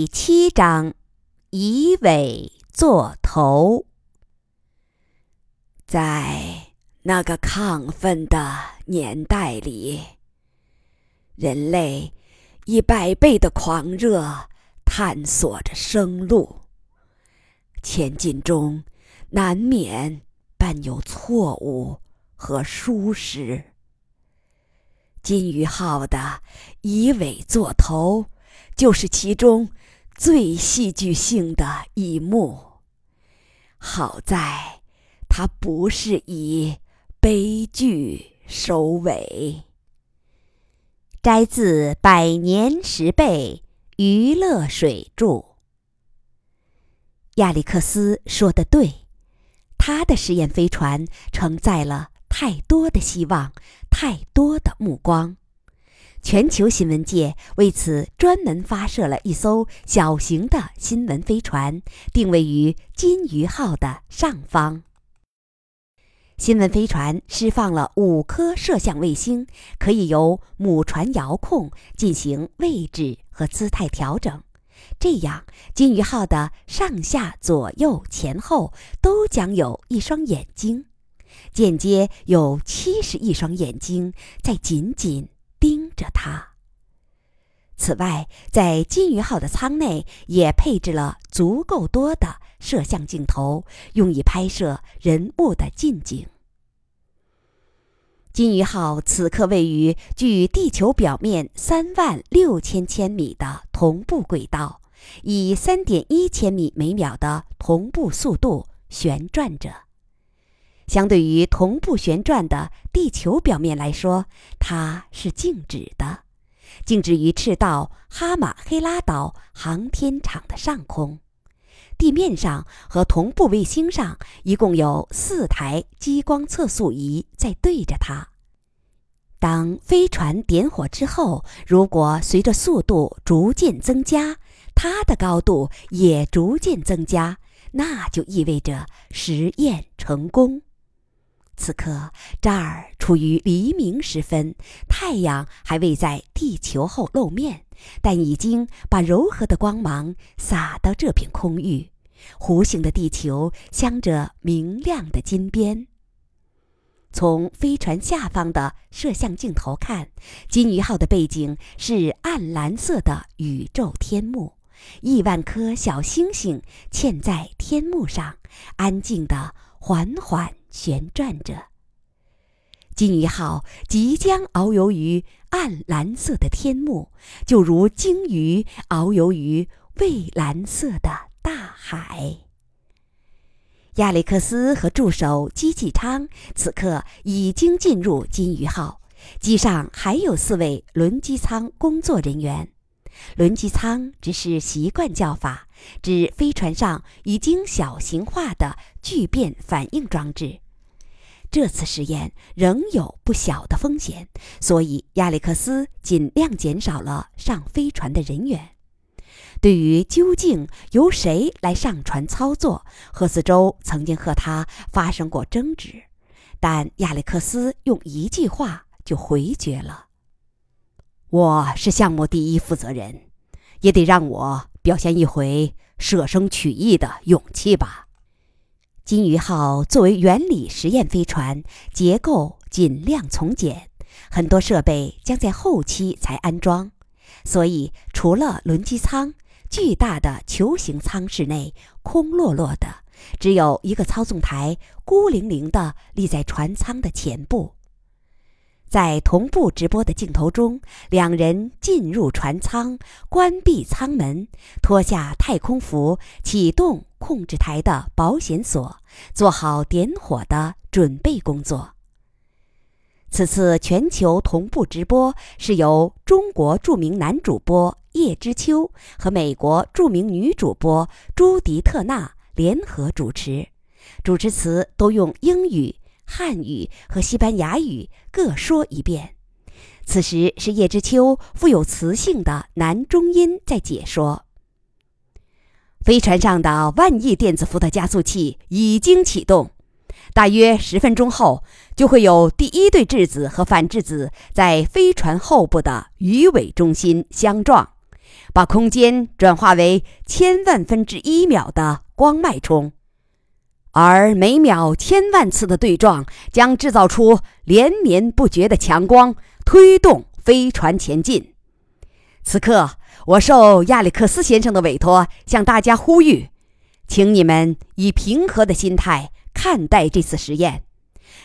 第七章，以尾作头。在那个亢奋的年代里，人类以百倍的狂热探索着生路，前进中难免伴有错误和疏失。金鱼号的以尾作头。就是其中最戏剧性的一幕。好在，它不是以悲剧收尾。摘自《百年十倍娱乐水著》。亚历克斯说的对，他的实验飞船承载了太多的希望，太多的目光。全球新闻界为此专门发射了一艘小型的新闻飞船，定位于“金鱼号”的上方。新闻飞船释放了五颗摄像卫星，可以由母船遥控进行位置和姿态调整。这样，“金鱼号”的上下左右前后都将有一双眼睛，间接有七十亿双眼睛在紧紧。着它。此外，在金鱼号的舱内也配置了足够多的摄像镜头，用以拍摄人物的近景。金鱼号此刻位于距地球表面三万六千千米的同步轨道，以三点一千米每秒的同步速度旋转着。相对于同步旋转的地球表面来说，它是静止的，静止于赤道哈马黑拉岛航天场的上空。地面上和同步卫星上一共有四台激光测速仪在对着它。当飞船点火之后，如果随着速度逐渐增加，它的高度也逐渐增加，那就意味着实验成功。此刻这儿处于黎明时分，太阳还未在地球后露面，但已经把柔和的光芒洒到这片空域。弧形的地球镶着明亮的金边。从飞船下方的摄像镜头看，金鱼号的背景是暗蓝色的宇宙天幕，亿万颗小星星嵌在天幕上，安静的缓缓。旋转着，金鱼号即将遨游于暗蓝色的天幕，就如鲸鱼遨游于蔚蓝色的大海。亚历克斯和助手基纪昌此刻已经进入金鱼号，机上还有四位轮机舱工作人员。轮机舱只是习惯叫法，指飞船上已经小型化的聚变反应装置。这次实验仍有不小的风险，所以亚历克斯尽量减少了上飞船的人员。对于究竟由谁来上船操作，赫斯周曾经和他发生过争执，但亚历克斯用一句话就回绝了。我是项目第一负责人，也得让我表现一回舍生取义的勇气吧。金鱼号作为原理实验飞船，结构尽量从简，很多设备将在后期才安装，所以除了轮机舱，巨大的球形舱室内空落落的，只有一个操纵台孤零零地立在船舱的前部。在同步直播的镜头中，两人进入船舱，关闭舱门，脱下太空服，启动控制台的保险锁，做好点火的准备工作。此次全球同步直播是由中国著名男主播叶知秋和美国著名女主播朱迪特纳联合主持，主持词都用英语。汉语和西班牙语各说一遍。此时是叶知秋富有磁性的男中音在解说。飞船上的万亿电子伏特加速器已经启动，大约十分钟后就会有第一对质子和反质子在飞船后部的鱼尾中心相撞，把空间转化为千万分之一秒的光脉冲，而每秒千万次的对撞将制造出连绵不绝的强光，推动飞船前进。此刻，我受亚历克斯先生的委托，向大家呼吁，请你们以平和的心态看待这次实验。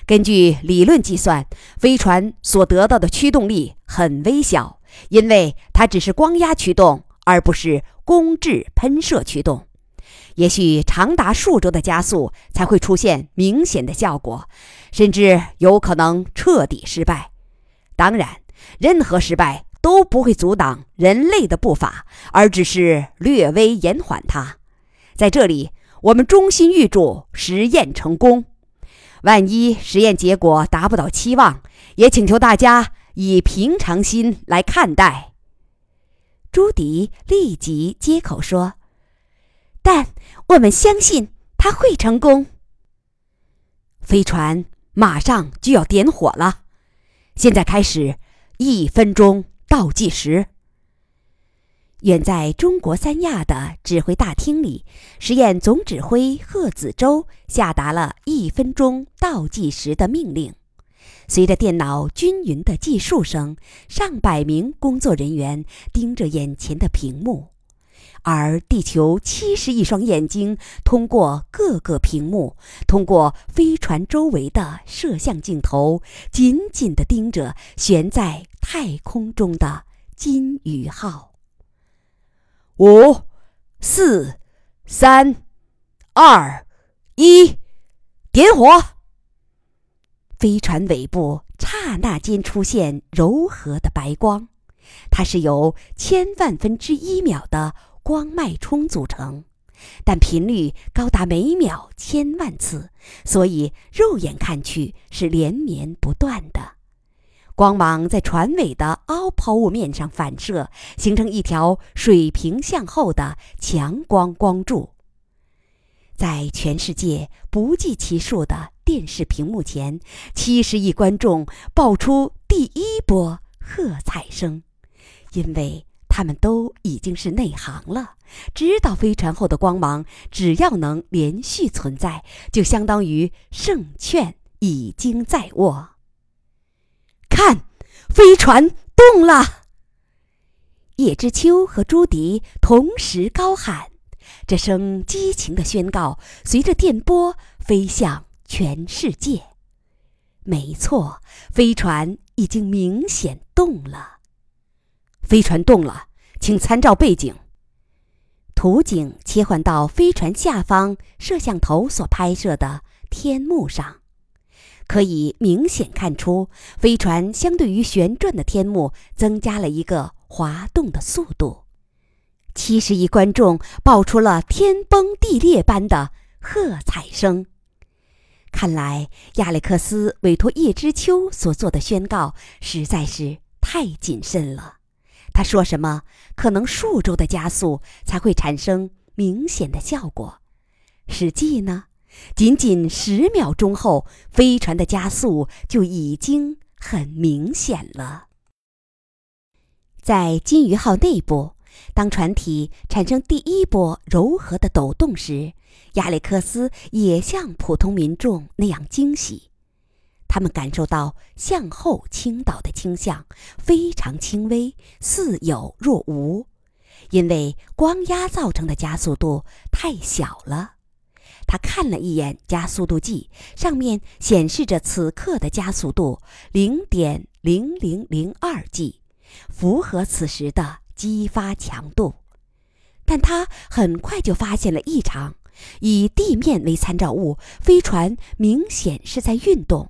根据理论计算，飞船所得到的驱动力很微小，因为它只是光压驱动，而不是公制喷射驱动。也许长达数周的加速才会出现明显的效果，甚至有可能彻底失败。当然，任何失败都不会阻挡人类的步伐，而只是略微延缓它。在这里，我们衷心预祝实验成功。万一实验结果达不到期望，也请求大家以平常心来看待。朱迪立即接口说：“但我们相信他会成功。飞船马上就要点火了，现在开始一分钟倒计时。”远在中国三亚的指挥大厅里，实验总指挥贺子洲下达了一分钟倒计时的命令。随着电脑均匀的计数声，上百名工作人员盯着眼前的屏幕，而地球七十亿双眼睛通过各个屏幕，通过飞船周围的摄像镜头，紧紧地盯着悬在太空中的金鱼号。五、四、三、二、一，点火！飞船尾部刹那间出现柔和的白光，它是由千万分之一秒的光脉冲组成，但频率高达每秒千万次，所以肉眼看去是连绵不断的。光芒在船尾的凹抛物面上反射，形成一条水平向后的强光光柱。在全世界不计其数的电视屏幕前，七十亿观众爆出第一波喝彩声，因为他们都已经是内行了，知道飞船后的光芒只要能连续存在，就相当于胜券已经在握。看，飞船动了！叶知秋和朱迪同时高喊，这声激情的宣告随着电波飞向全世界。没错，飞船已经明显动了。飞船动了，请参照背景。图景切换到飞船下方摄像头所拍摄的天幕上。可以明显看出，飞船相对于旋转的天幕增加了一个滑动的速度。七十亿观众爆出了天崩地裂般的喝彩声。看来亚历克斯委托叶知秋所做的宣告实在是太谨慎了。他说什么？可能数周的加速才会产生明显的效果。实际呢？仅仅十秒钟后，飞船的加速就已经很明显了。在金鱼号内部，当船体产生第一波柔和的抖动时，亚历克斯也像普通民众那样惊喜。他们感受到向后倾倒的倾向非常轻微，似有若无，因为光压造成的加速度太小了。他看了一眼加速度计，上面显示着此刻的加速度零点零零零二 G，符合此时的激发强度。但他很快就发现了异常：以地面为参照物，飞船明显是在运动，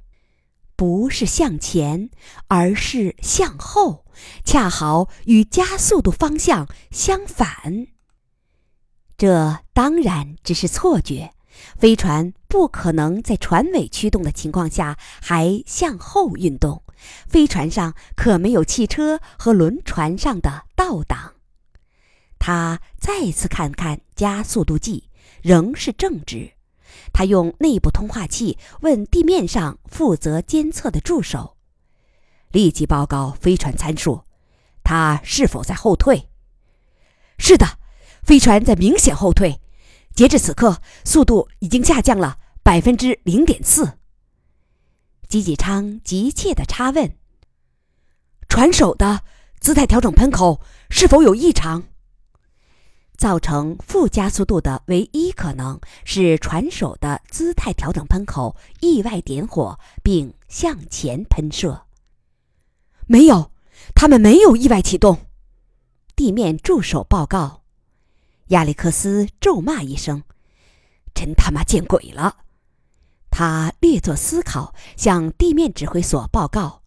不是向前，而是向后，恰好与加速度方向相反。这当然只是错觉。飞船不可能在船尾驱动的情况下还向后运动，飞船上可没有汽车和轮船上的倒档。他再次看看加速度计，仍是正值。他用内部通话器问地面上负责监测的助手：“立即报告飞船参数，它是否在后退？”是的，飞船在明显后退，截至此刻，速度已经下降了百分之零点四。吉吉昌急切地插问：“船首的姿态调整喷口是否有异常？”造成负加速度的唯一可能是船首的姿态调整喷口意外点火并向前喷射。没有，他们没有意外启动。地面助手报告。亚历克斯咒骂一声：“真他妈见鬼了！”他略作思考，向地面指挥所报告：“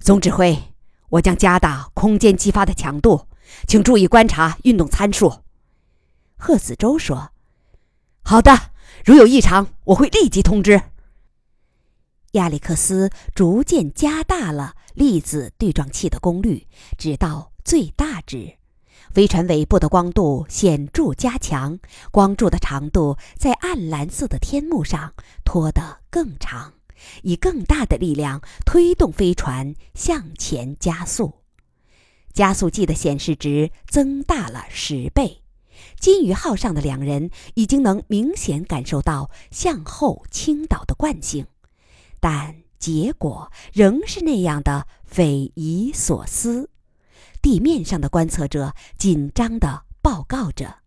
总指挥，我将加大空间激发的强度，请注意观察运动参数。”贺子洲说：“好的，如有异常，我会立即通知。”亚历克斯逐渐加大了粒子对撞器的功率，直到最大值。飞船尾部的光度显著加强，光柱的长度在暗蓝色的天幕上拖得更长，以更大的力量推动飞船向前加速。加速计的显示值增大了十倍。金鱼号上的两人已经能明显感受到向后倾倒的惯性，但结果仍是那样的匪夷所思。地面上的观测者紧张地报告着：“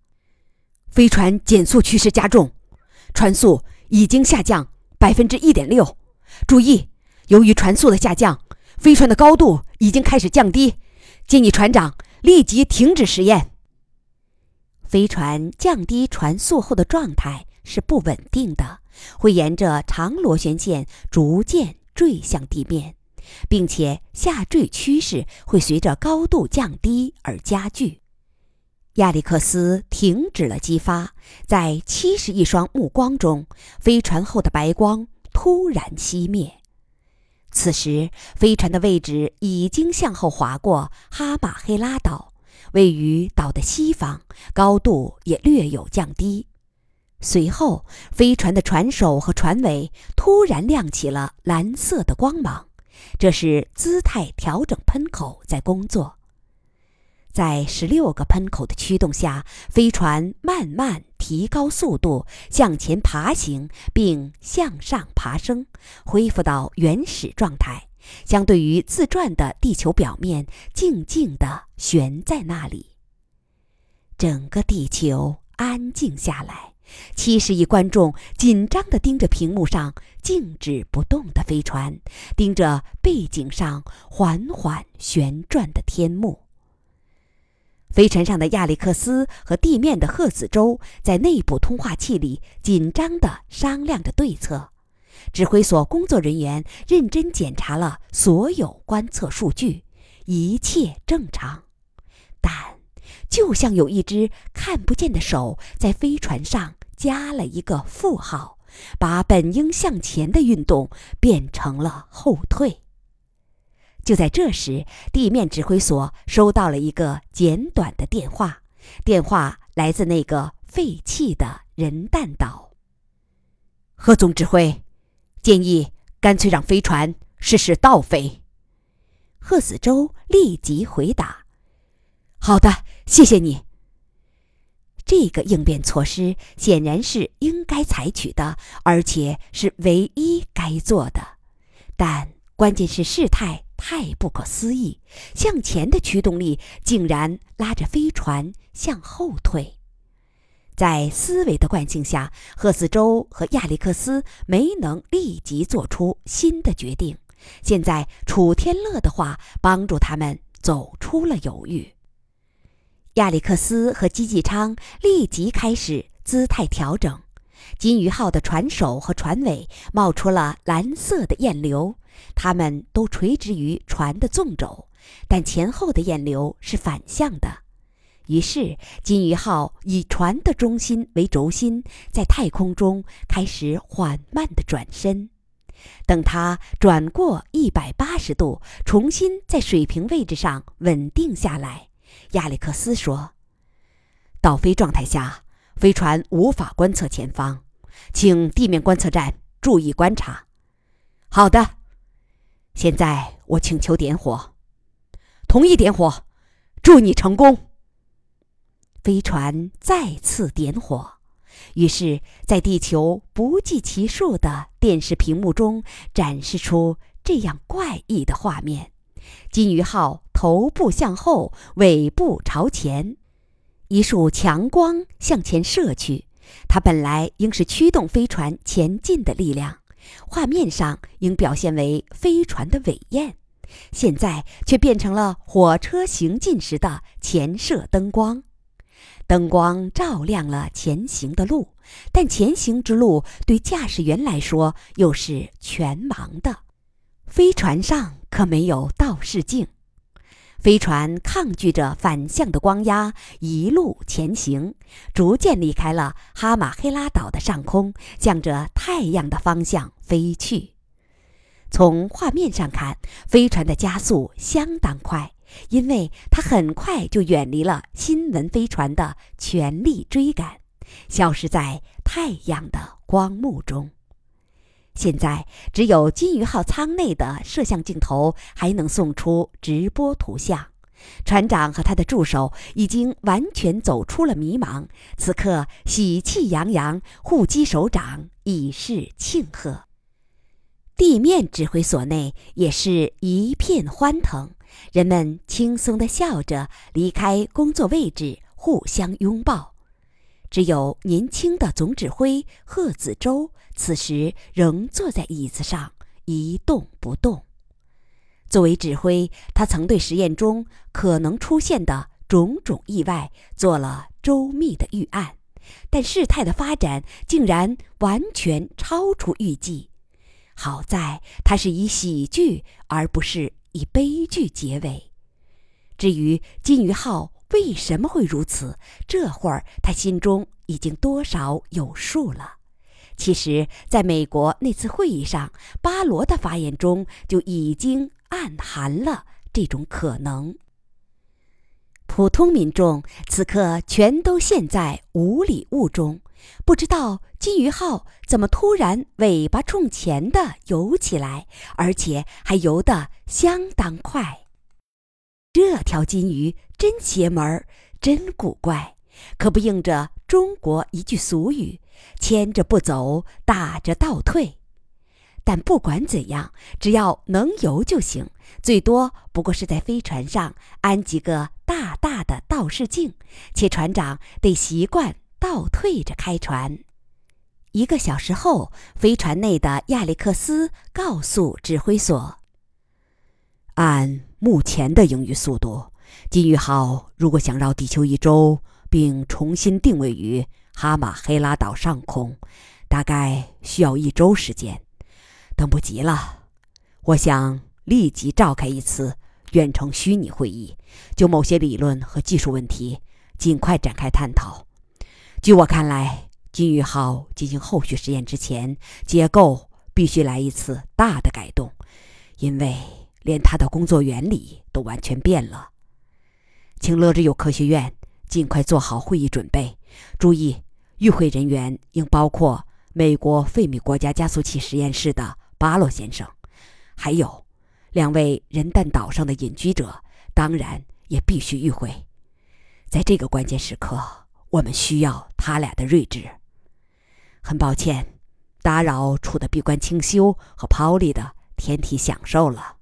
飞船减速趋势加重，船速已经下降百分之一点六。注意，由于船速的下降，飞船的高度已经开始降低，建议船长立即停止实验。”飞船降低船速后的状态是不稳定的，会沿着长螺旋线逐渐坠向地面，并且下坠趋势会随着高度降低而加剧。亚历克斯停止了激发，在七十亿双目光中，飞船后的白光突然熄灭。此时，飞船的位置已经向后滑过哈马黑拉岛。位于岛的西方，高度也略有降低。随后，飞船的船首和船尾突然亮起了蓝色的光芒，这是姿态调整喷口在工作。在十六个喷口的驱动下，飞船慢慢提高速度，向前爬行，并向上爬升，恢复到原始状态。相对于自转的地球表面，静静地悬在那里。整个地球安静下来，七十亿观众紧张地盯着屏幕上静止不动的飞船，盯着背景上缓缓旋转的天幕。飞船上的亚历克斯和地面的赫子洲在内部通话器里紧张地商量着对策。指挥所工作人员认真检查了所有观测数据，一切正常。但就像有一只看不见的手在飞船上加了一个负号，把本应向前的运动变成了后退。就在这时，地面指挥所收到了一个简短的电话，电话来自那个废弃的人弹岛。何总指挥。建议干脆让飞船试试倒飞。贺子洲立即回答：“好的，谢谢你。”这个应变措施显然是应该采取的，而且是唯一该做的。但关键是事态太不可思议，向前的驱动力竟然拉着飞船向后退。在思维的惯性下，赫斯周和亚历克斯没能立即做出新的决定。现在，楚天乐的话帮助他们走出了犹豫。亚历克斯和基纪昌立即开始姿态调整。金鱼号的船首和船尾冒出了蓝色的焰流，它们都垂直于船的纵轴，但前后的焰流是反向的。于是，金鱼号以船的中心为轴心，在太空中开始缓慢地转身。等它转过一百八十度，重新在水平位置上稳定下来，亚历克斯说：“倒飞状态下，飞船无法观测前方，请地面观测站注意观察。”“好的。”“现在我请求点火。”“同意点火。”“祝你成功。”飞船再次点火。于是，在地球不计其数的电视屏幕中展示出这样怪异的画面：金鱼号头部向后，尾部朝前，一束强光向前射去。它本来应是驱动飞船前进的力量，画面上应表现为飞船的尾焰，现在却变成了火车行进时的前射灯光。灯光照亮了前行的路，但前行之路对驾驶员来说又是全盲的。飞船上可没有倒视镜，飞船抗拒着反向的光压，一路前行，逐渐离开了哈马黑拉岛的上空，向着太阳的方向飞去。从画面上看，飞船的加速相当快。因为它很快就远离了新闻飞船的全力追赶，消失在太阳的光幕中。现在只有金鱼号舱内的摄像镜头还能送出直播图像。船长和他的助手已经完全走出了迷茫，此刻喜气洋洋，互击手掌，以示庆贺。地面指挥所内也是一片欢腾。人们轻松地笑着离开工作位置，互相拥抱。只有年轻的总指挥贺子洲此时仍坐在椅子上一动不动。作为指挥，他曾对实验中可能出现的种种意外做了周密的预案，但事态的发展竟然完全超出预计。好在他是以喜剧而不是。以悲剧结尾。至于金鱼号为什么会如此，这会儿他心中已经多少有数了。其实，在美国那次会议上，巴罗的发言中就已经暗含了这种可能。普通民众此刻全都陷在无里雾中，不知道金鱼号怎么突然尾巴冲前的游起来，而且还游得相当快。这条金鱼真邪门儿，真古怪，可不应着中国一句俗语：“牵着不走，打着倒退。”但不管怎样，只要能游就行。最多不过是在飞船上安几个大大的倒视镜，且船长得习惯倒退着开船。一个小时后，飞船内的亚历克斯告诉指挥所：“按目前的盈余速度，金鱼号如果想绕地球一周，并重新定位于哈马黑拉岛上空，大概需要一周时间。”等不及了，我想立即召开一次远程虚拟会议，就某些理论和技术问题尽快展开探讨。据我看来，金鱼号进行后续实验之前，结构必须来一次大的改动，因为连它的工作原理都完全变了。请乐之友科学院尽快做好会议准备，注意与会人员应包括美国费米国家加速器实验室的。巴洛先生，还有两位人蛋岛上的隐居者，当然也必须与会。在这个关键时刻，我们需要他俩的睿智。很抱歉，打扰处的闭关清修和抛离的天体享受了。